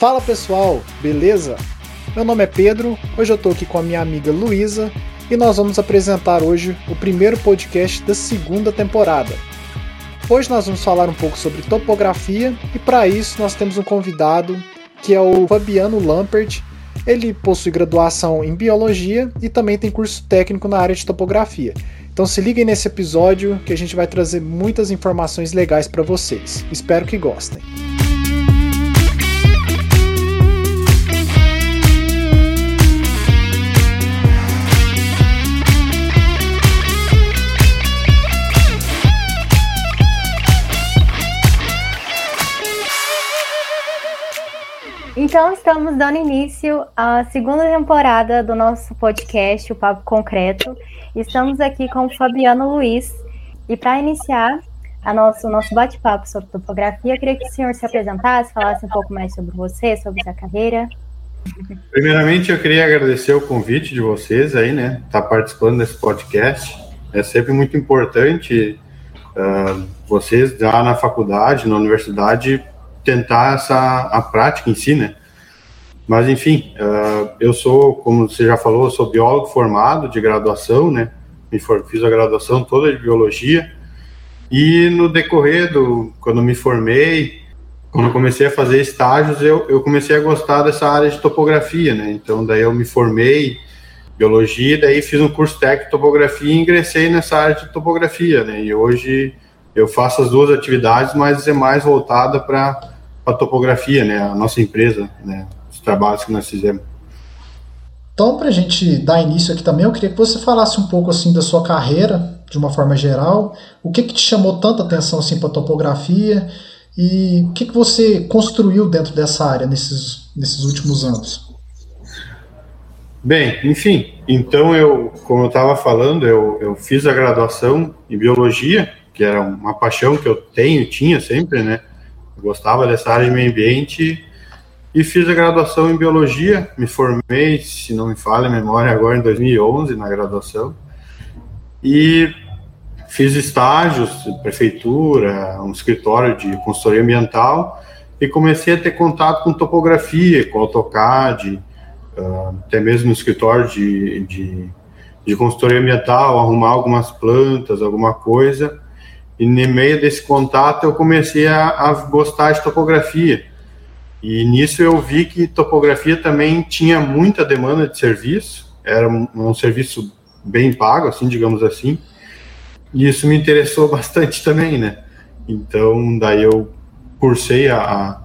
Fala pessoal, beleza? Meu nome é Pedro, hoje eu tô aqui com a minha amiga Luísa e nós vamos apresentar hoje o primeiro podcast da segunda temporada. Hoje nós vamos falar um pouco sobre topografia e para isso nós temos um convidado que é o Fabiano Lampert. Ele possui graduação em biologia e também tem curso técnico na área de topografia. Então se liguem nesse episódio que a gente vai trazer muitas informações legais para vocês. Espero que gostem. Então, estamos dando início à segunda temporada do nosso podcast, o Papo Concreto. Estamos aqui com o Fabiano Luiz. E para iniciar a nosso, o nosso bate-papo sobre topografia, queria que o senhor se apresentasse, falasse um pouco mais sobre você, sobre sua carreira. Primeiramente, eu queria agradecer o convite de vocês aí, né? Estar tá participando desse podcast. É sempre muito importante uh, vocês já na faculdade, na universidade, tentar essa a prática em si, né? Mas enfim, uh, eu sou, como você já falou, eu sou biólogo formado de graduação, né? Me for, fiz a graduação toda de biologia e no decorrer do quando me formei, quando comecei a fazer estágios, eu, eu comecei a gostar dessa área de topografia, né? Então daí eu me formei biologia, daí fiz um curso técnico de topografia e ingressei nessa área de topografia, né? E hoje eu faço as duas atividades, mas é mais voltada para a topografia, né? A nossa empresa, né? Os trabalhos que nós fizemos. Então, para a gente dar início aqui também, eu queria que você falasse um pouco assim da sua carreira, de uma forma geral. O que, que te chamou tanta atenção assim para a topografia e o que, que você construiu dentro dessa área nesses, nesses últimos anos? Bem, enfim, então eu, como eu estava falando, eu, eu fiz a graduação em biologia que era uma paixão que eu tenho, tinha sempre, né? Eu gostava dessa área de meio ambiente e fiz a graduação em biologia. Me formei, se não me falha a memória, agora em 2011 na graduação. E fiz estágios prefeitura, um escritório de consultoria ambiental e comecei a ter contato com topografia, com AutoCAD, ah, até mesmo no escritório de, de, de consultoria ambiental, arrumar algumas plantas, alguma coisa. E no meio desse contato eu comecei a, a gostar de topografia. E nisso eu vi que topografia também tinha muita demanda de serviço, era um, um, serviço bem pago, assim, digamos assim. E isso me interessou bastante também, né? Então, daí eu cursei a, a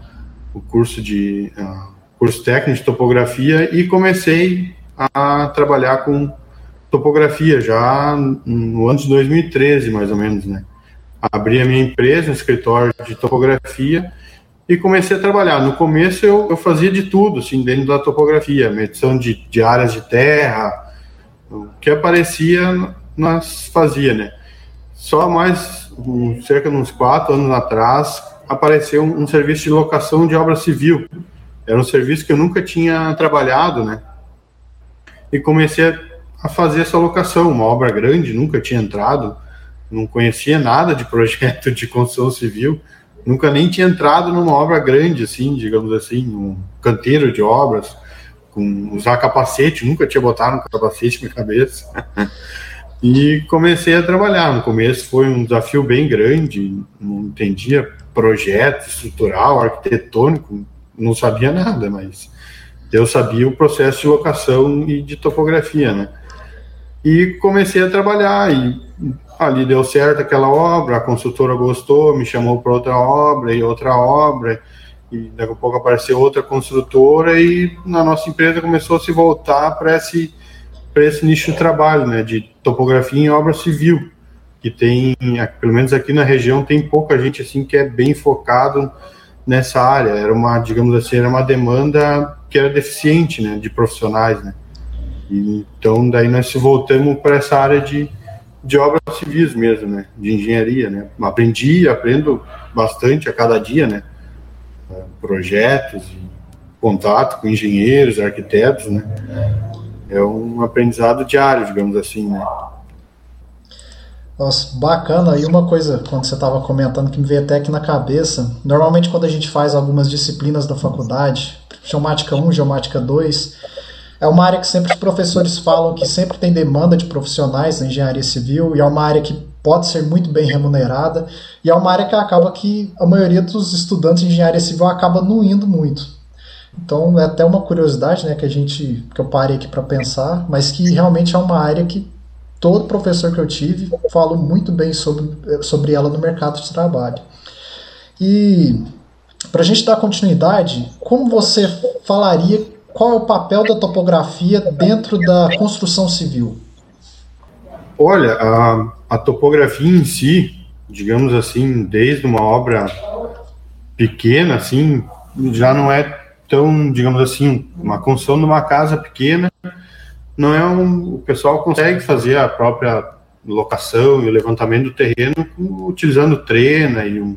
o curso de a, curso técnico de topografia e comecei a trabalhar com topografia já no ano de 2013, mais ou menos, né? abri a minha empresa, um escritório de topografia e comecei a trabalhar. No começo eu, eu fazia de tudo, assim, dentro da topografia, medição de, de áreas de terra, o que aparecia nós fazia, né? Só mais um, cerca de uns quatro anos atrás apareceu um, um serviço de locação de obra civil. Era um serviço que eu nunca tinha trabalhado, né? E comecei a, a fazer essa locação, uma obra grande, nunca tinha entrado não conhecia nada de projeto de construção civil, nunca nem tinha entrado numa obra grande, assim, digamos assim, um canteiro de obras, com usar capacete, nunca tinha botado um capacete na cabeça. e comecei a trabalhar. No começo foi um desafio bem grande, não entendia projeto estrutural, arquitetônico, não sabia nada, mas eu sabia o processo de locação e de topografia, né? E comecei a trabalhar e ali deu certo aquela obra, a consultora gostou, me chamou para outra obra e outra obra, e daqui a pouco apareceu outra construtora e na nossa empresa começou a se voltar para esse, esse nicho de trabalho, né, de topografia em obra civil, que tem, pelo menos aqui na região, tem pouca gente assim que é bem focado nessa área, era uma, digamos assim, era uma demanda que era deficiente, né, de profissionais, né, então daí nós se voltamos para essa área de de obras civis mesmo, né? De engenharia, né? Aprendi, aprendo bastante a cada dia, né? É, projetos, contato com engenheiros, arquitetos, né? É um aprendizado diário, digamos assim, né? Nossa, bacana. E uma coisa, quando você estava comentando, que me veio até aqui na cabeça, normalmente quando a gente faz algumas disciplinas da faculdade, geomática 1, geomática 2. É uma área que sempre os professores falam que sempre tem demanda de profissionais na engenharia civil e é uma área que pode ser muito bem remunerada e é uma área que acaba que a maioria dos estudantes de engenharia civil acaba não indo muito. Então é até uma curiosidade, né, que a gente que eu parei aqui para pensar, mas que realmente é uma área que todo professor que eu tive falou muito bem sobre, sobre ela no mercado de trabalho. E para a gente dar continuidade, como você falaria qual é o papel da topografia dentro da construção civil? Olha, a, a topografia em si, digamos assim, desde uma obra pequena, assim, já não é tão, digamos assim, uma construção de uma casa pequena, não é um, o pessoal consegue fazer a própria locação e o levantamento do terreno utilizando trena e um,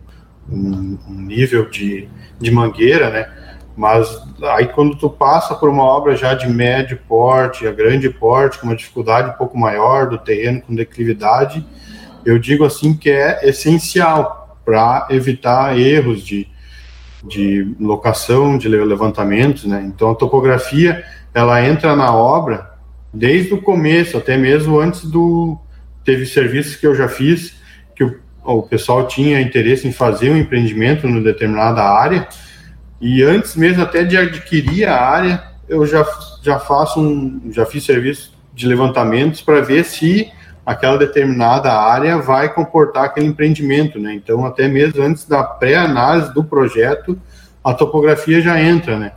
um, um nível de, de mangueira, né? Mas aí quando tu passa por uma obra já de médio porte, a grande porte, com uma dificuldade um pouco maior do terreno, com declividade, eu digo assim que é essencial para evitar erros de, de locação, de levantamentos, né? Então a topografia, ela entra na obra desde o começo, até mesmo antes do teve serviços que eu já fiz que o, o pessoal tinha interesse em fazer um empreendimento em determinada área e antes mesmo até de adquirir a área, eu já, já faço um, já fiz serviço de levantamentos para ver se aquela determinada área vai comportar aquele empreendimento, né? Então, até mesmo antes da pré-análise do projeto, a topografia já entra, né?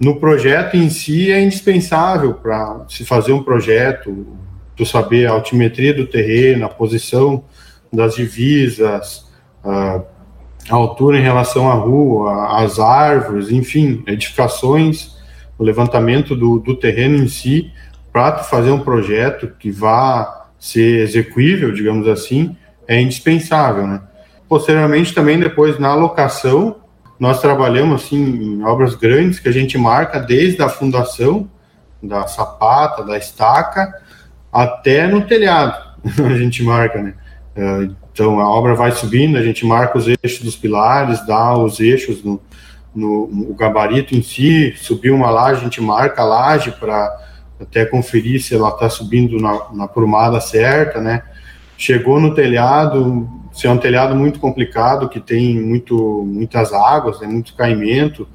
No projeto em si é indispensável para se fazer um projeto, tu saber a altimetria do terreno, a posição das divisas, uh, a altura em relação à rua, às árvores, enfim, edificações, o levantamento do, do terreno em si, para fazer um projeto que vá ser execuível, digamos assim, é indispensável, né? Posteriormente, também depois na locação, nós trabalhamos assim em obras grandes que a gente marca desde a fundação da sapata, da estaca, até no telhado, a gente marca, né? Então a obra vai subindo, a gente marca os eixos dos pilares, dá os eixos no, no, no gabarito em si, subiu uma laje, a gente marca a laje para até conferir se ela está subindo na, na prumada certa, né? Chegou no telhado, se é um telhado muito complicado, que tem muito, muitas águas, né, muito caimento,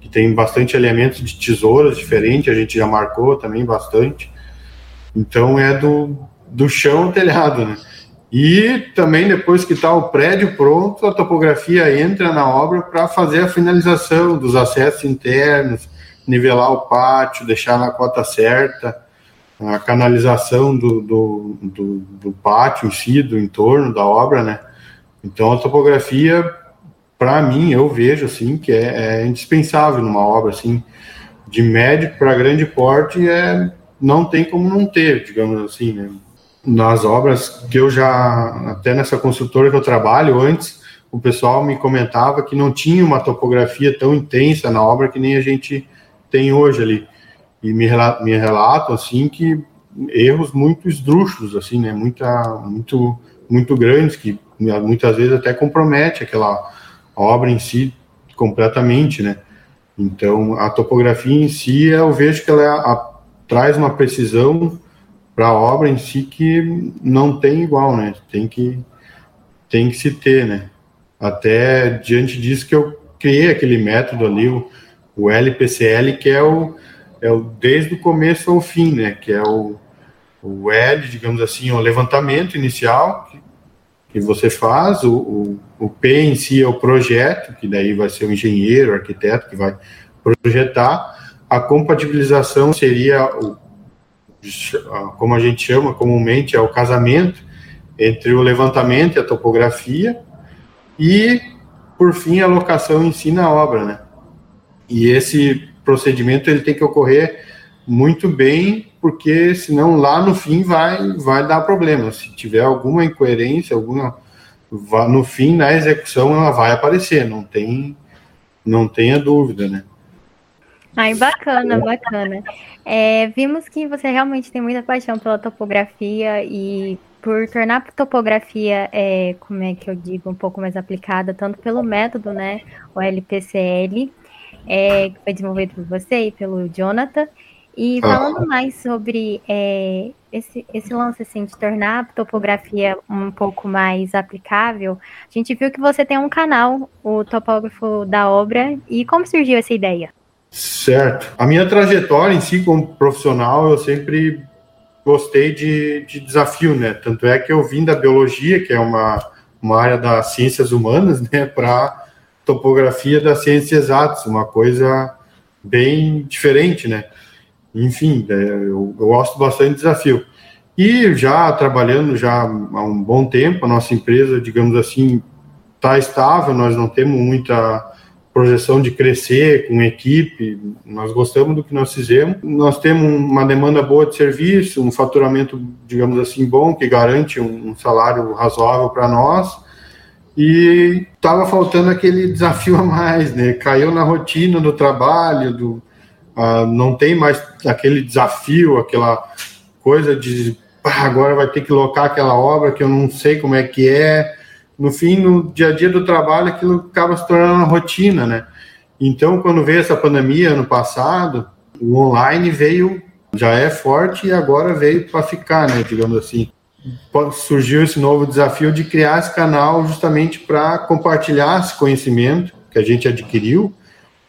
que tem bastante elementos de tesouras diferentes, a gente já marcou também bastante. Então é do, do chão ao telhado, né? E também, depois que está o prédio pronto, a topografia entra na obra para fazer a finalização dos acessos internos, nivelar o pátio, deixar na cota certa, a canalização do, do, do, do pátio em si, do entorno da obra, né? Então, a topografia, para mim, eu vejo assim que é, é indispensável numa obra assim de médio para grande porte, é não tem como não ter, digamos assim, né? Nas obras que eu já, até nessa construtora que eu trabalho antes, o pessoal me comentava que não tinha uma topografia tão intensa na obra que nem a gente tem hoje ali. E me, me relatam, assim, que erros muito esdrúxulos, assim, né, Muita, muito, muito grandes, que muitas vezes até compromete aquela obra em si completamente, né. Então, a topografia em si, eu vejo que ela é a, traz uma precisão para a obra em si que não tem igual, né? Tem que tem que se ter, né? Até diante disso que eu criei aquele método ali, o, o LPCL, que é o, é o desde o começo ao fim, né? Que é o, o L, digamos assim, o levantamento inicial que, que você faz, o, o, o P em si é o projeto, que daí vai ser o engenheiro, o arquiteto que vai projetar. A compatibilização seria o como a gente chama comumente, é o casamento entre o levantamento e a topografia e, por fim, a locação em si na obra, né? E esse procedimento ele tem que ocorrer muito bem, porque senão lá no fim vai vai dar problema. Se tiver alguma incoerência, alguma no fim na execução ela vai aparecer, não tem não tenha dúvida, né? Ai, bacana, bacana. É, vimos que você realmente tem muita paixão pela topografia e por tornar a topografia, é, como é que eu digo, um pouco mais aplicada, tanto pelo método, né, o LPCL, é, que foi desenvolvido por você e pelo Jonathan. E falando ah. mais sobre é, esse, esse lance assim, de tornar a topografia um pouco mais aplicável, a gente viu que você tem um canal, o Topógrafo da Obra, e como surgiu essa ideia? Certo. A minha trajetória em si como profissional, eu sempre gostei de, de desafio, né? Tanto é que eu vim da biologia, que é uma, uma área das ciências humanas, né, para topografia das ciências exatas, uma coisa bem diferente, né? enfim, é, eu, eu gosto bastante de desafio. E já trabalhando já há um bom tempo, a nossa empresa, digamos assim, está estável, nós não temos muita projeção de crescer com equipe, nós gostamos do que nós fizemos. Nós temos uma demanda boa de serviço, um faturamento, digamos assim, bom, que garante um salário razoável para nós. E estava faltando aquele desafio a mais, né? Caiu na rotina do trabalho, do, Uh, não tem mais aquele desafio, aquela coisa de ah, agora vai ter que locar aquela obra que eu não sei como é que é. No fim, no dia a dia do trabalho, aquilo acaba se tornando uma rotina, né? Então, quando veio essa pandemia ano passado, o online veio, já é forte e agora veio para ficar, né? Digamos assim. Surgiu esse novo desafio de criar esse canal justamente para compartilhar esse conhecimento que a gente adquiriu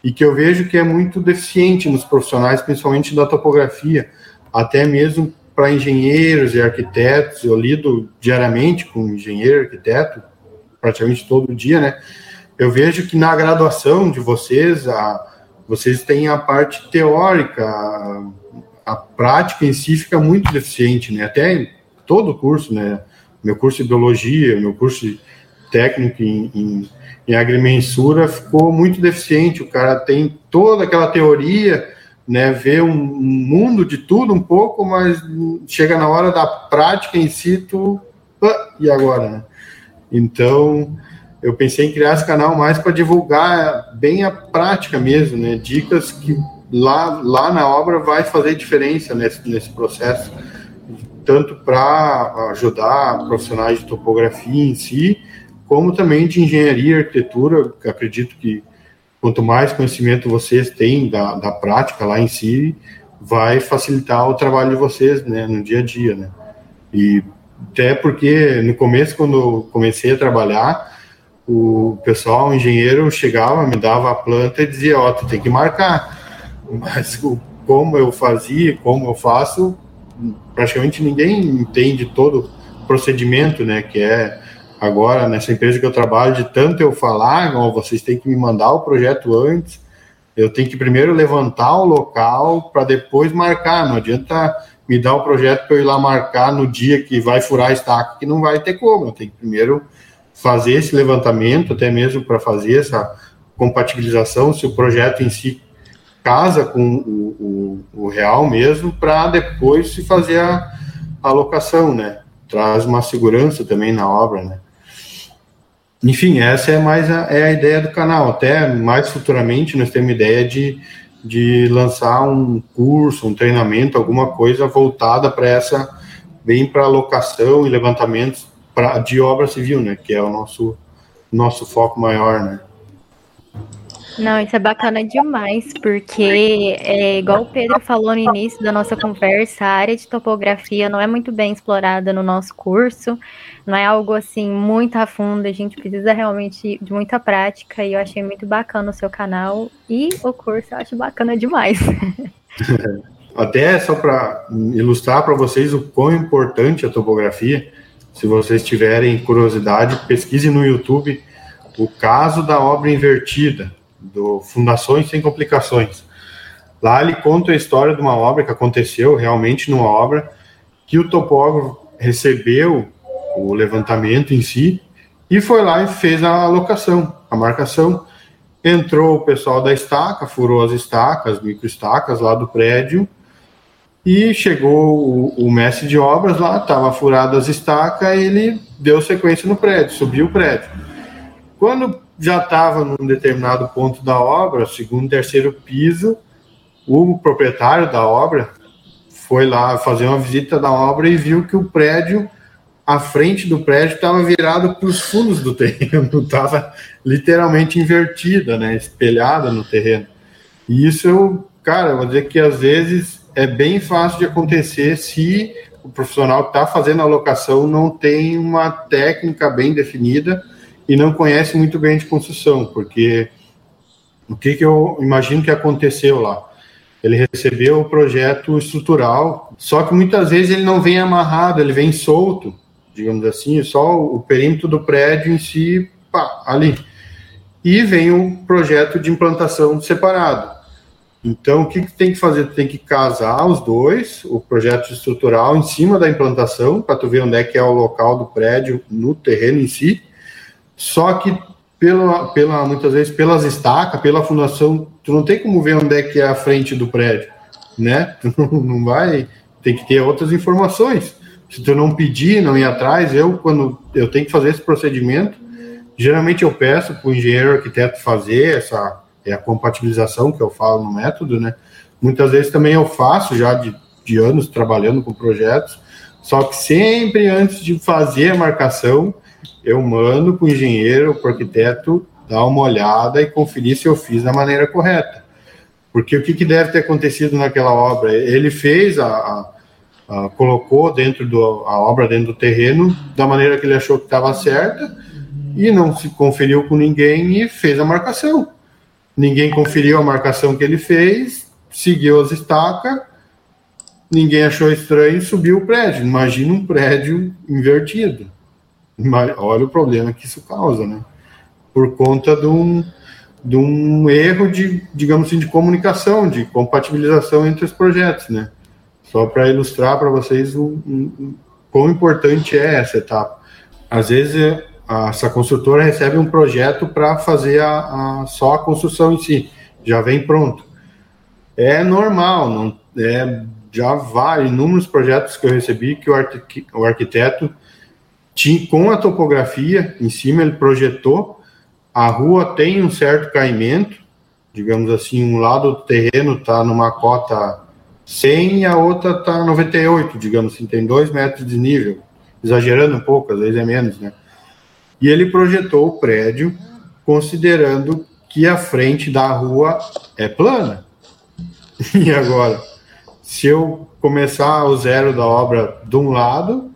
e que eu vejo que é muito deficiente nos profissionais, principalmente da topografia, até mesmo para engenheiros e arquitetos. Eu lido diariamente com engenheiro, arquiteto, praticamente todo dia, né? Eu vejo que na graduação de vocês, a, vocês têm a parte teórica, a, a prática em si fica muito deficiente, né? Até todo o curso, né? Meu curso de biologia, meu curso técnico em, em em agrimensura ficou muito deficiente. O cara tem toda aquela teoria, né, vê um mundo de tudo um pouco, mas chega na hora da prática em si, tu, e agora, né? Então, eu pensei em criar esse canal mais para divulgar bem a prática mesmo, né? Dicas que lá, lá na obra vai fazer diferença nesse, nesse processo, tanto para ajudar profissionais de topografia em si, como também de engenharia e arquitetura. Acredito que quanto mais conhecimento vocês têm da, da prática lá em si, vai facilitar o trabalho de vocês né, no dia a dia. Né? E até porque no começo, quando comecei a trabalhar, o pessoal, o engenheiro, chegava, me dava a planta e dizia: Ó, oh, tu tem que marcar. Mas como eu fazia, como eu faço, praticamente ninguém entende todo o procedimento, né? Que é agora nessa empresa que eu trabalho, de tanto eu falar, não, vocês têm que me mandar o projeto antes, eu tenho que primeiro levantar o local para depois marcar. Não adianta me dar o projeto para eu ir lá marcar no dia que vai furar a estaca, que não vai ter como. Eu tenho que primeiro fazer esse levantamento, até mesmo para fazer essa compatibilização, se o projeto em si casa com o, o, o real mesmo, para depois se fazer a alocação, né? Traz uma segurança também na obra, né? Enfim, essa é mais a, é a ideia do canal. Até mais futuramente nós temos ideia de, de lançar um curso, um treinamento, alguma coisa voltada para essa, bem para alocação e levantamentos pra, de obra civil, né? Que é o nosso, nosso foco maior, né? Não, isso é bacana demais, porque é igual o Pedro falou no início da nossa conversa, a área de topografia não é muito bem explorada no nosso curso, não é algo assim muito a fundo, a gente precisa realmente de muita prática e eu achei muito bacana o seu canal e o curso eu acho bacana demais. Até só para ilustrar para vocês o quão importante a topografia, se vocês tiverem curiosidade, pesquise no YouTube o caso da obra invertida do Fundações Sem Complicações. Lá ele conta a história de uma obra que aconteceu realmente numa obra que o topógrafo recebeu o levantamento em si e foi lá e fez a alocação, a marcação. Entrou o pessoal da estaca, furou as estacas, microestacas lá do prédio e chegou o, o mestre de obras lá, estava furado as estacas, ele deu sequência no prédio, subiu o prédio. Quando já estava num determinado ponto da obra, segundo, terceiro piso, o proprietário da obra foi lá fazer uma visita da obra e viu que o prédio, a frente do prédio estava virado para os fundos do terreno, estava literalmente invertida, né, espelhada no terreno. E isso, cara, eu vou dizer que às vezes é bem fácil de acontecer se o profissional que está fazendo a locação não tem uma técnica bem definida e não conhece muito bem de construção, porque o que, que eu imagino que aconteceu lá? Ele recebeu o projeto estrutural, só que muitas vezes ele não vem amarrado, ele vem solto, digamos assim, só o perímetro do prédio em si, pá, ali. E vem o projeto de implantação separado. Então, o que, que tem que fazer? Tem que casar os dois, o projeto estrutural em cima da implantação, para tu ver onde é que é o local do prédio no terreno em si. Só que pela, pela, muitas vezes pelas estacas, pela fundação, tu não tem como ver onde é que é a frente do prédio, né? Tu não, vai, tem que ter outras informações. Se tu não pedir, não ir atrás, eu quando eu tenho que fazer esse procedimento, geralmente eu peço para o engenheiro arquiteto fazer essa é a compatibilização que eu falo no método, né? Muitas vezes também eu faço já de, de anos trabalhando com projetos, só que sempre antes de fazer a marcação, eu mando para o engenheiro, para o arquiteto, dar uma olhada e conferir se eu fiz da maneira correta. Porque o que, que deve ter acontecido naquela obra? Ele fez a, a, colocou dentro do a obra dentro do terreno da maneira que ele achou que estava certa e não se conferiu com ninguém e fez a marcação. Ninguém conferiu a marcação que ele fez, seguiu as estacas, ninguém achou estranho e subiu o prédio. Imagina um prédio invertido. Olha o problema que isso causa, né? Por conta de um, de um erro de, digamos assim, de comunicação, de compatibilização entre os projetos, né? Só para ilustrar para vocês o, quão importante é essa etapa. Às vezes, essa construtora recebe um projeto para fazer a, a, só a construção em si, já vem pronto. É normal, não, é, já vai inúmeros projetos que eu recebi que o, arqu, o arquiteto com a topografia em cima, ele projetou, a rua tem um certo caimento, digamos assim, um lado do terreno está numa cota 100 e a outra está 98, digamos assim, tem dois metros de nível, exagerando um pouco, às vezes é menos, né? E ele projetou o prédio considerando que a frente da rua é plana. E agora, se eu começar o zero da obra de um lado,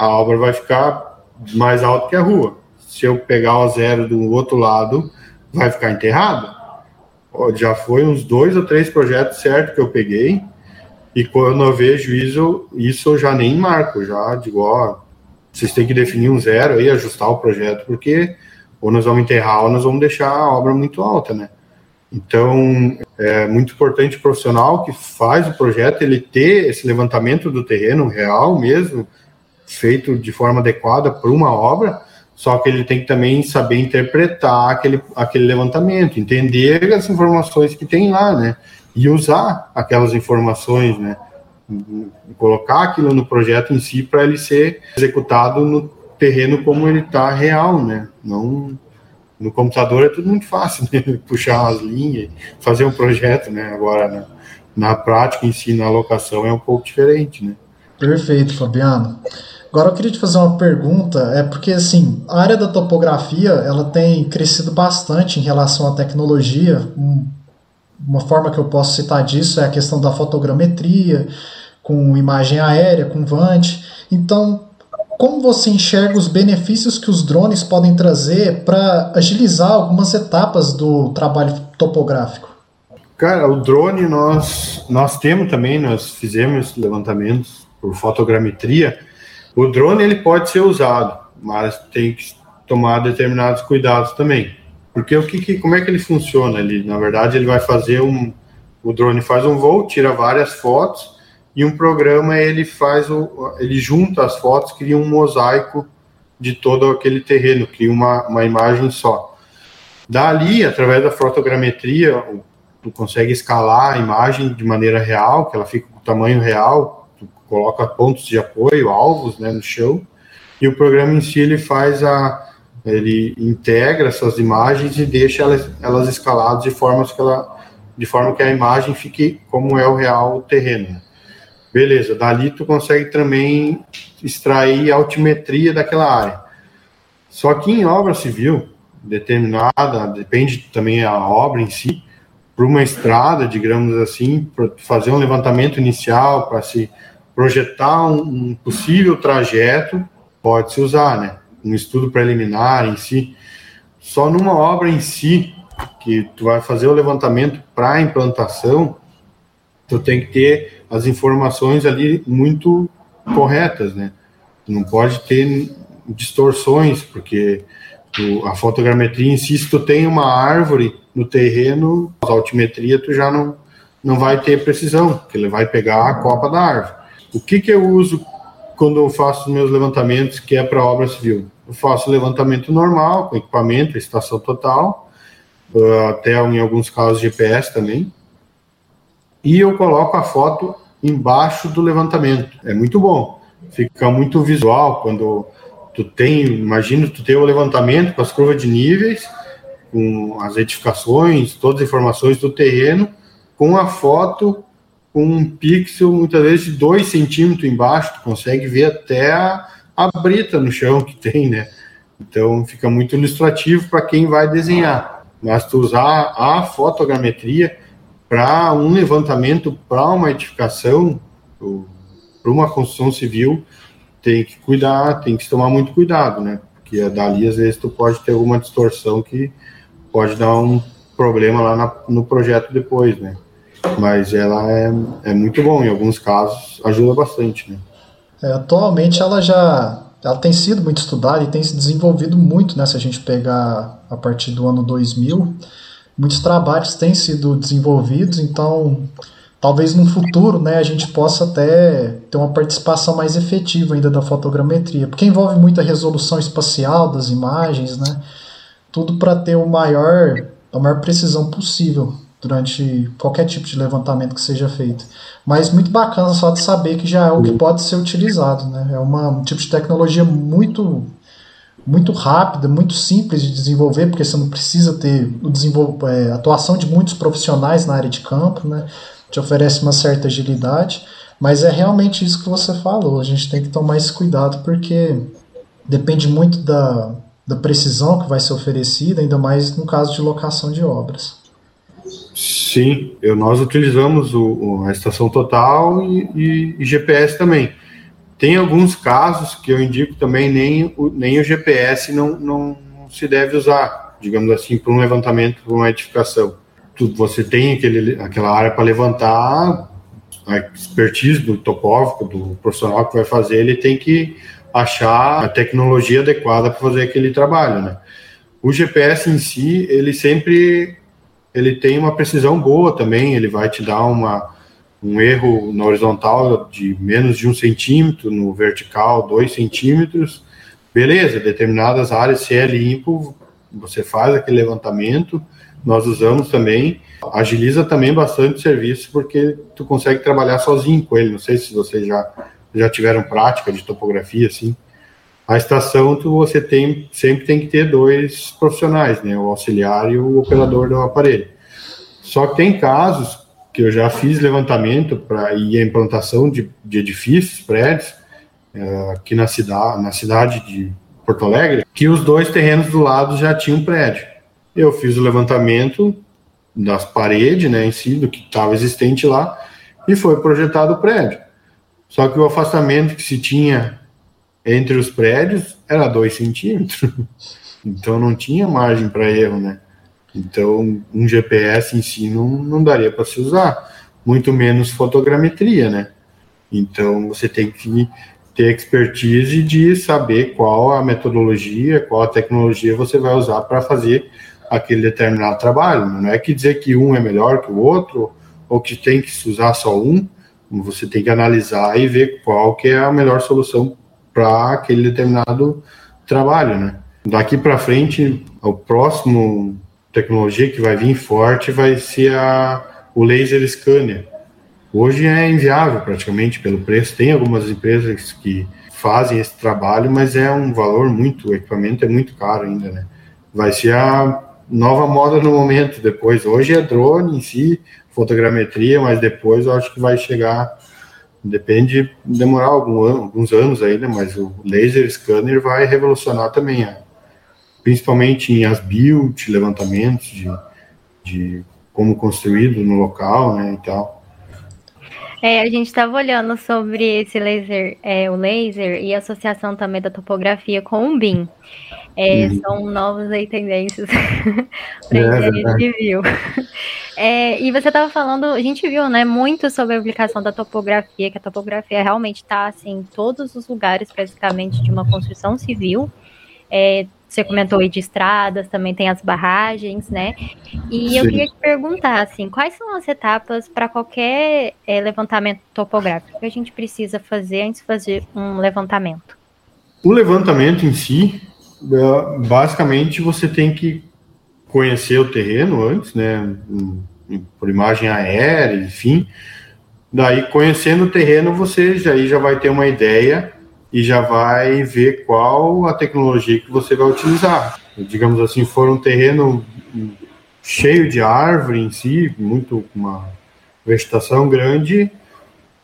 a obra vai ficar mais alta que a rua. Se eu pegar o zero do outro lado, vai ficar enterrado. Já foi uns dois ou três projetos certos que eu peguei, e quando eu vejo isso, isso eu já nem marco, já digo, ó, vocês têm que definir um zero aí, ajustar o projeto, porque ou nós vamos enterrar ou nós vamos deixar a obra muito alta, né? Então, é muito importante o profissional que faz o projeto, ele ter esse levantamento do terreno real mesmo, feito de forma adequada para uma obra, só que ele tem que também saber interpretar aquele, aquele levantamento, entender as informações que tem lá, né? E usar aquelas informações, né? Colocar aquilo no projeto em si para ele ser executado no terreno como ele está real, né? Não no computador é tudo muito fácil, né? puxar as linhas, fazer um projeto, né? Agora na, na prática em si, na locação é um pouco diferente, né? Perfeito, Fabiano. Agora eu queria te fazer uma pergunta, é porque assim, a área da topografia, ela tem crescido bastante em relação à tecnologia. Uma forma que eu posso citar disso é a questão da fotogrametria, com imagem aérea, com VANT. Então, como você enxerga os benefícios que os drones podem trazer para agilizar algumas etapas do trabalho topográfico? Cara, o drone nós nós temos também, nós fizemos levantamentos por fotogrametria o drone ele pode ser usado, mas tem que tomar determinados cuidados também. Porque o que, que como é que ele funciona? Ele, na verdade, ele vai fazer um o drone faz um voo, tira várias fotos e um programa ele faz o ele junta as fotos, cria um mosaico de todo aquele terreno, cria uma, uma imagem só. Dali, através da fotogrametria, tu consegue escalar a imagem de maneira real, que ela fica com o tamanho real, coloca pontos de apoio, alvos né, no chão, e o programa em si ele faz a ele integra essas imagens e deixa elas, elas escaladas de forma que ela de forma que a imagem fique como é o real terreno. Beleza, dali tu consegue também extrair a altimetria daquela área. Só que em obra civil determinada, depende também a obra em si, para uma estrada, digamos assim, para fazer um levantamento inicial, para se projetar um, um possível trajeto, pode-se usar, né? Um estudo preliminar em si. Só numa obra em si, que tu vai fazer o levantamento para a implantação, tu tem que ter as informações ali muito corretas, né? Tu não pode ter distorções, porque tu, a fotogrametria em si, se tu tem uma árvore no terreno, a altimetria tu já não, não vai ter precisão, porque ele vai pegar a copa da árvore. O que que eu uso quando eu faço meus levantamentos, que é para obra civil? Eu faço levantamento normal, com equipamento, estação total, uh, até em alguns casos GPS também, e eu coloco a foto embaixo do levantamento. É muito bom, fica muito visual quando tu tem, imagina tu ter o levantamento com as curvas de níveis, com as edificações, todas as informações do terreno, com a foto com um pixel muitas vezes de 2 centímetros embaixo, tu consegue ver até a, a brita no chão que tem, né? Então fica muito ilustrativo para quem vai desenhar. Mas tu usar a fotogrametria para um levantamento, para uma edificação, para uma construção civil, tem que cuidar, tem que tomar muito cuidado, né? Porque dali às vezes tu pode ter alguma distorção que pode dar um problema lá na, no projeto depois, né? Mas ela é, é muito bom, em alguns casos ajuda bastante, né? É, atualmente ela já ela tem sido muito estudada e tem se desenvolvido muito, né? Se a gente pegar a partir do ano 2000, muitos trabalhos têm sido desenvolvidos, então talvez no futuro né, a gente possa até ter uma participação mais efetiva ainda da fotogrametria, porque envolve muita resolução espacial das imagens, né? Tudo para ter o maior, a maior precisão possível durante qualquer tipo de levantamento que seja feito. Mas muito bacana só de saber que já é o que pode ser utilizado, né? É uma, um tipo de tecnologia muito muito rápida, muito simples de desenvolver, porque você não precisa ter o desenvol é, atuação de muitos profissionais na área de campo, né? Te oferece uma certa agilidade, mas é realmente isso que você falou. A gente tem que tomar esse cuidado porque depende muito da, da precisão que vai ser oferecida, ainda mais no caso de locação de obras. Sim, eu, nós utilizamos o, a estação total e, e, e, GPS também. Tem alguns casos que eu indico também nem o, nem o GPS não, não se deve usar, digamos assim, para um levantamento, para uma edificação. Tu, você tem aquele, aquela área para levantar, a expertise do topógrafo, do profissional que vai fazer, ele tem que achar a tecnologia adequada para fazer aquele trabalho, né? O GPS em si, ele sempre ele tem uma precisão boa também, ele vai te dar uma, um erro na horizontal de menos de um centímetro, no vertical dois centímetros, beleza, determinadas áreas, se é limpo, você faz aquele levantamento, nós usamos também, agiliza também bastante o serviço, porque tu consegue trabalhar sozinho com ele, não sei se vocês já, já tiveram prática de topografia, assim, a estação tu, você tem sempre tem que ter dois profissionais, né, o auxiliar e o operador do aparelho. Só que tem casos que eu já fiz levantamento para ir a implantação de, de edifícios, prédios, é, aqui na cidade, na cidade de Porto Alegre, que os dois terrenos do lado já tinham prédio. Eu fiz o levantamento das paredes, né, em si, do que estava existente lá, e foi projetado o prédio. Só que o afastamento que se tinha entre os prédios era 2 centímetros. Então não tinha margem para erro, né? Então um GPS em si não, não daria para se usar, muito menos fotogrametria, né? Então você tem que ter expertise de saber qual a metodologia, qual a tecnologia você vai usar para fazer aquele determinado trabalho. Não é que dizer que um é melhor que o outro ou que tem que se usar só um. Você tem que analisar e ver qual que é a melhor solução para aquele determinado trabalho, né? Daqui para frente, o próximo tecnologia que vai vir forte vai ser a, o laser scanner. Hoje é inviável praticamente pelo preço. Tem algumas empresas que fazem esse trabalho, mas é um valor muito, o equipamento é muito caro ainda, né? Vai ser a nova moda no momento depois. Hoje é drone em si, fotogrametria, mas depois eu acho que vai chegar Depende, demorar algum ano, alguns anos ainda, mas o laser scanner vai revolucionar também, principalmente em as build, levantamentos de, de como construído no local, né, e tal. É, a gente estava olhando sobre esse laser, é, o laser e a associação também da topografia com o BIM. É, uhum. São novas aí tendências para é, engenharia civil. É, e você estava falando, a gente viu, né, muito sobre a aplicação da topografia, que a topografia realmente está assim em todos os lugares, praticamente, de uma construção civil. É, você comentou aí de estradas, também tem as barragens, né? E Sim. eu queria te perguntar, assim, quais são as etapas para qualquer é, levantamento topográfico que a gente precisa fazer antes de fazer um levantamento? O levantamento em si, é, basicamente, você tem que conhecer o terreno antes, né? Por imagem aérea, enfim. Daí, conhecendo o terreno, você já, aí já vai ter uma ideia e já vai ver qual a tecnologia que você vai utilizar. Digamos assim, for um terreno cheio de árvore em si, muito uma vegetação grande,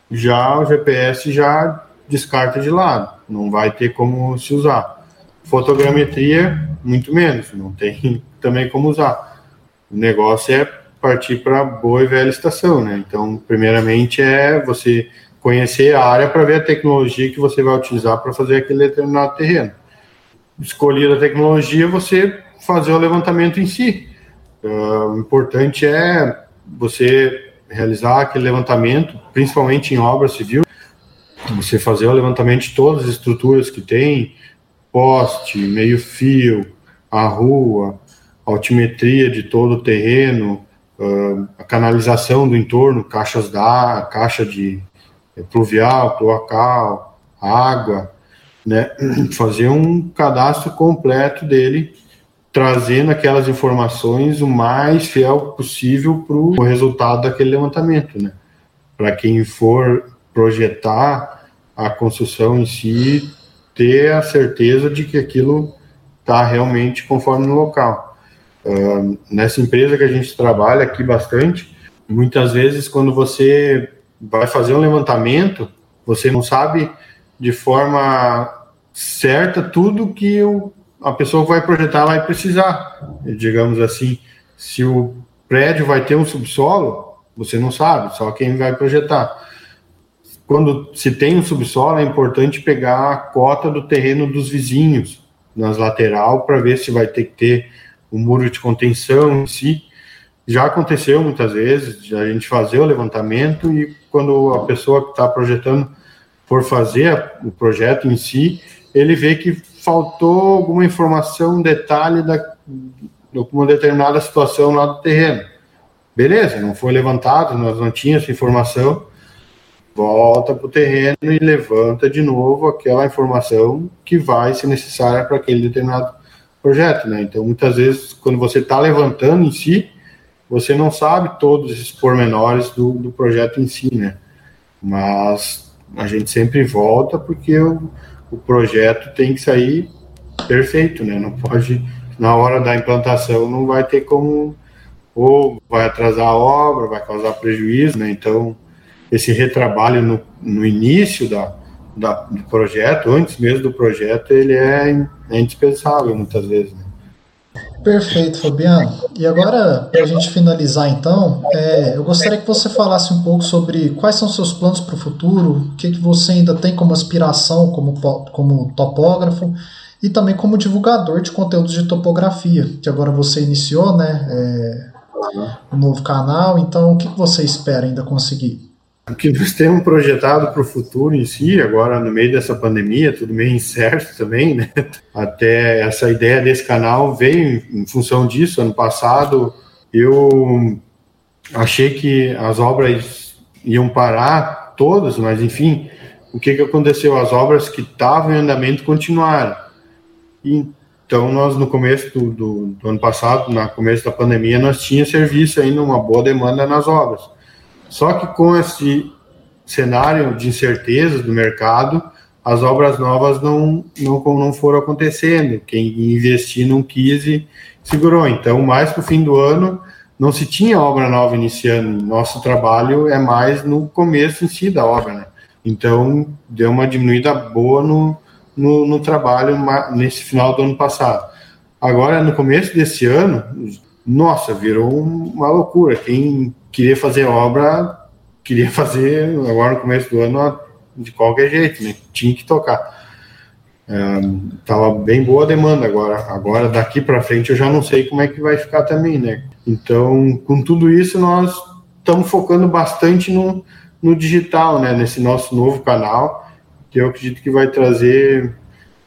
já o GPS já descarta de lado, não vai ter como se usar. Fotogrametria, muito menos, não tem também como usar. O negócio é partir para boa e velha estação, né? Então, primeiramente é você conhecer a área para ver a tecnologia que você vai utilizar para fazer aquele determinado terreno. Escolhida a tecnologia, você fazer o levantamento em si. Uh, o importante é você realizar aquele levantamento, principalmente em obra civil, você fazer o levantamento de todas as estruturas que tem, poste, meio-fio, a rua, altimetria de todo o terreno, uh, a canalização do entorno, caixas d'água, caixa de pluvial, cloacal, água, né? Fazer um cadastro completo dele, trazendo aquelas informações o mais fiel possível para o resultado daquele levantamento, né? Para quem for projetar a construção em si, ter a certeza de que aquilo está realmente conforme no local. Uh, nessa empresa que a gente trabalha aqui bastante, muitas vezes quando você vai fazer um levantamento, você não sabe de forma certa tudo que o, a pessoa vai projetar vai precisar. Digamos assim, se o prédio vai ter um subsolo, você não sabe, só quem vai projetar. Quando se tem um subsolo, é importante pegar a cota do terreno dos vizinhos nas lateral para ver se vai ter que ter o um muro de contenção em si. Já aconteceu muitas vezes a gente fazer o levantamento e quando a pessoa que está projetando for fazer o projeto em si, ele vê que faltou alguma informação, um detalhe da, de uma determinada situação lá do terreno. Beleza, não foi levantado, nós não tínhamos essa informação, volta para o terreno e levanta de novo aquela informação que vai ser necessária para aquele determinado projeto, né? Então, muitas vezes, quando você está levantando em si, você não sabe todos esses pormenores do, do projeto em si, né? Mas a gente sempre volta porque o, o projeto tem que sair perfeito, né? Não pode, na hora da implantação, não vai ter como, ou vai atrasar a obra, vai causar prejuízo, né? Então, esse retrabalho no, no início da, da, do projeto, antes mesmo do projeto, ele é, é indispensável muitas vezes, né? Perfeito, Fabiano. E agora, para a gente finalizar, então, é, eu gostaria que você falasse um pouco sobre quais são seus planos para o futuro, o que, que você ainda tem como aspiração como, como topógrafo e também como divulgador de conteúdos de topografia, que agora você iniciou, né? É, um novo canal. Então, o que, que você espera ainda conseguir? O que nós temos projetado para o futuro em si, agora no meio dessa pandemia, tudo meio incerto também, né? Até essa ideia desse canal veio em função disso. Ano passado eu achei que as obras iam parar todas, mas enfim, o que, que aconteceu? As obras que estavam em andamento continuaram. Então, nós no começo do, do, do ano passado, no começo da pandemia, nós tínhamos serviço ainda, uma boa demanda nas obras só que com esse cenário de incertezas do mercado, as obras novas não, não, não foram acontecendo. Quem investir não quis e segurou. Então, mais para o fim do ano, não se tinha obra nova iniciando. Nosso trabalho é mais no começo em si da obra, né? Então, deu uma diminuída boa no, no, no trabalho nesse final do ano passado. Agora, no começo desse ano, nossa, virou uma loucura. Quem queria fazer obra, queria fazer agora no começo do ano de qualquer jeito, né? Tinha que tocar. Estava bem boa a demanda agora. Agora, daqui para frente, eu já não sei como é que vai ficar também, né? Então, com tudo isso, nós estamos focando bastante no, no digital, né? Nesse nosso novo canal, que eu acredito que vai trazer,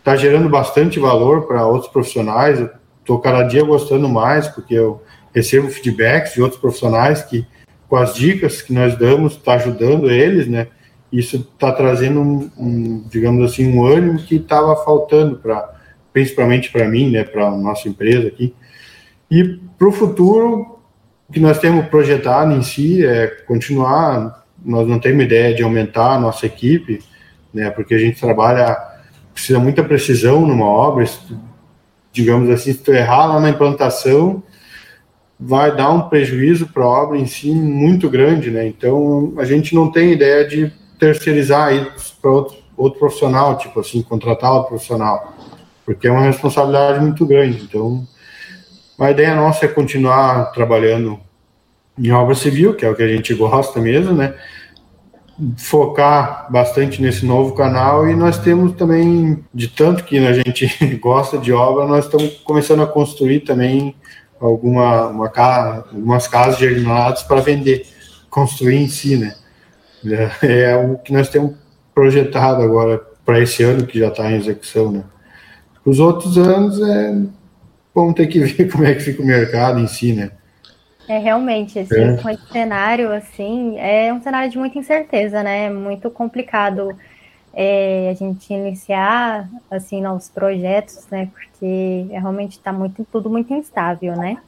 está gerando bastante valor para outros profissionais. Estou cada dia gostando mais, porque eu recebo feedbacks de outros profissionais que, com as dicas que nós damos, está ajudando eles, né? isso está trazendo um, um, digamos assim, um ânimo que estava faltando para, principalmente para mim, né, para nossa empresa aqui. E para o futuro, o que nós temos projetado em si é continuar. Nós não temos ideia de aumentar a nossa equipe, né, porque a gente trabalha, precisa muita precisão numa obra. Digamos assim, se tu errar lá na implantação, vai dar um prejuízo para a obra em si muito grande, né? Então a gente não tem ideia de terceirizar para outro, outro profissional, tipo assim, contratar outro profissional, porque é uma responsabilidade muito grande. Então, a ideia nossa é continuar trabalhando em obra civil, que é o que a gente gosta mesmo, né? Focar bastante nesse novo canal e nós temos também, de tanto que a gente gosta de obra, nós estamos começando a construir também alguma, uma, algumas casas germinadas para vender, construir em si, né? É, é o que nós temos projetado agora para esse ano que já está em execução, né? Os outros anos é vamos ter que ver como é que fica o mercado em si, né? É realmente esse, é. esse cenário assim é um cenário de muita incerteza, né? Muito complicado é, a gente iniciar assim novos projetos, né? Porque realmente está muito tudo muito instável, né?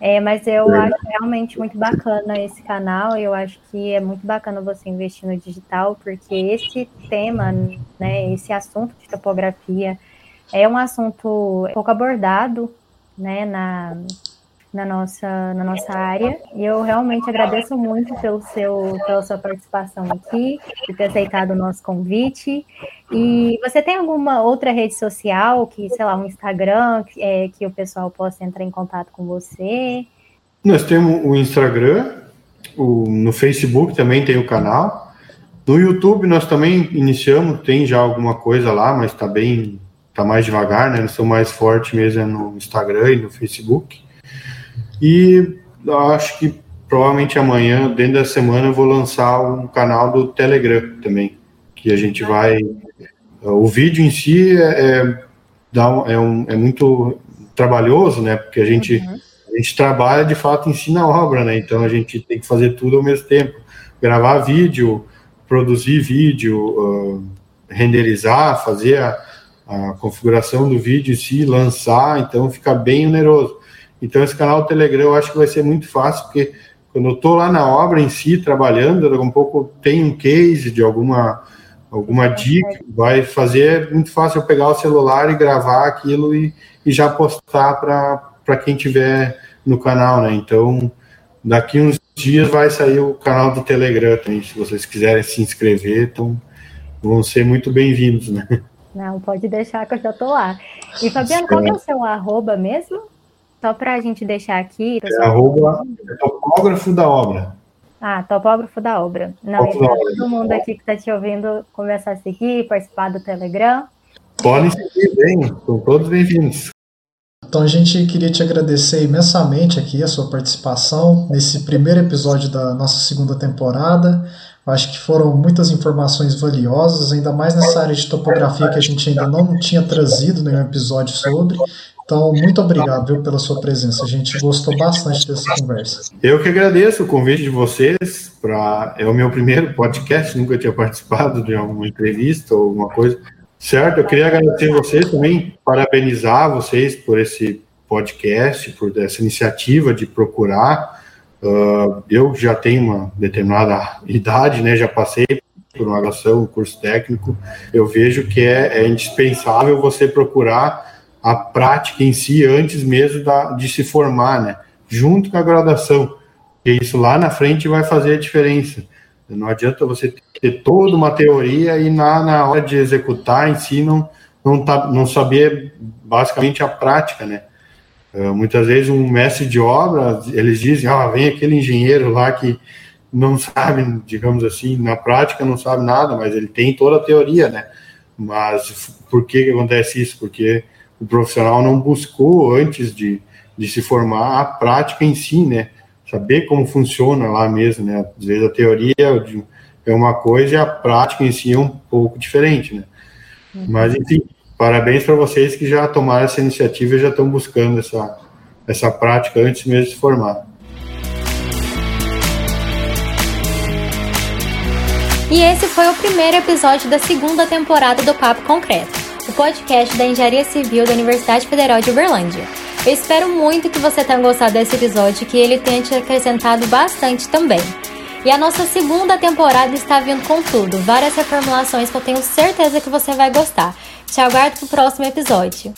É, mas eu é. acho realmente muito bacana esse canal, eu acho que é muito bacana você investir no digital, porque esse tema, né, esse assunto de topografia é um assunto pouco abordado, né, na, na nossa, na nossa área. E eu realmente agradeço muito pelo seu, pela sua participação aqui, por ter aceitado o nosso convite. E você tem alguma outra rede social, que, sei lá, um Instagram, que, é, que o pessoal possa entrar em contato com você? Nós temos o Instagram, o, no Facebook também tem o canal. No YouTube nós também iniciamos, tem já alguma coisa lá, mas está bem, está mais devagar, né? Nós somos mais fortes mesmo no Instagram e no Facebook. E acho que provavelmente amanhã, dentro da semana, eu vou lançar um canal do Telegram também, que a gente vai. O vídeo em si é, é, dá um, é, um, é muito trabalhoso, né? Porque a gente, uhum. a gente trabalha de fato em si na obra, né? Então a gente tem que fazer tudo ao mesmo tempo. Gravar vídeo, produzir vídeo, uh, renderizar, fazer a, a configuração do vídeo em si, lançar, então fica bem oneroso. Então, esse canal do Telegram eu acho que vai ser muito fácil, porque quando eu estou lá na obra em si, trabalhando, daqui a um pouco tem um case de alguma, alguma dica, vai fazer muito fácil eu pegar o celular e gravar aquilo e, e já postar para quem tiver no canal, né? Então, daqui uns dias vai sair o canal do Telegram também, se vocês quiserem se inscrever, então vão ser muito bem-vindos, né? Não, pode deixar que eu já estou lá. E Fabiano, qual é o seu arroba mesmo? Só para a gente deixar aqui. É arroba é topógrafo da obra. Ah, topógrafo da obra. Não, então, todo mundo aqui que está te ouvindo começar a seguir, participar do Telegram. Podem seguir bem, são todos bem-vindos. Então a gente queria te agradecer imensamente aqui a sua participação nesse primeiro episódio da nossa segunda temporada. Acho que foram muitas informações valiosas, ainda mais nessa área de topografia que a gente ainda não tinha trazido nenhum episódio sobre. Então, muito obrigado viu, pela sua presença. A gente gostou bastante dessa conversa. Eu que agradeço o convite de vocês. Pra... É o meu primeiro podcast, nunca tinha participado de alguma entrevista ou alguma coisa. Certo, eu queria agradecer vocês também, parabenizar vocês por esse podcast, por essa iniciativa de procurar. Uh, eu já tenho uma determinada idade, né? Já passei por uma graduação, um curso técnico. Eu vejo que é, é indispensável você procurar a prática em si antes mesmo da, de se formar, né? Junto com a graduação. Porque isso lá na frente vai fazer a diferença. Não adianta você ter toda uma teoria e na, na hora de executar em si não, não, tá, não saber basicamente a prática, né? Uh, muitas vezes um mestre de obra, eles dizem, ah, vem aquele engenheiro lá que não sabe, digamos assim, na prática não sabe nada, mas ele tem toda a teoria, né? Mas por que, que acontece isso? Porque o profissional não buscou antes de, de se formar a prática em si, né? Saber como funciona lá mesmo, né? Às vezes a teoria é uma coisa e a prática em si é um pouco diferente, né? Mas enfim, parabéns para vocês que já tomaram essa iniciativa e já estão buscando essa, essa prática antes mesmo de se formar. E esse foi o primeiro episódio da segunda temporada do Papo Concreto, o podcast da Engenharia Civil da Universidade Federal de Uberlândia. Eu espero muito que você tenha gostado desse episódio que ele tenha te acrescentado bastante também. E a nossa segunda temporada está vindo com tudo, várias reformulações que eu tenho certeza que você vai gostar. Te aguardo pro próximo episódio.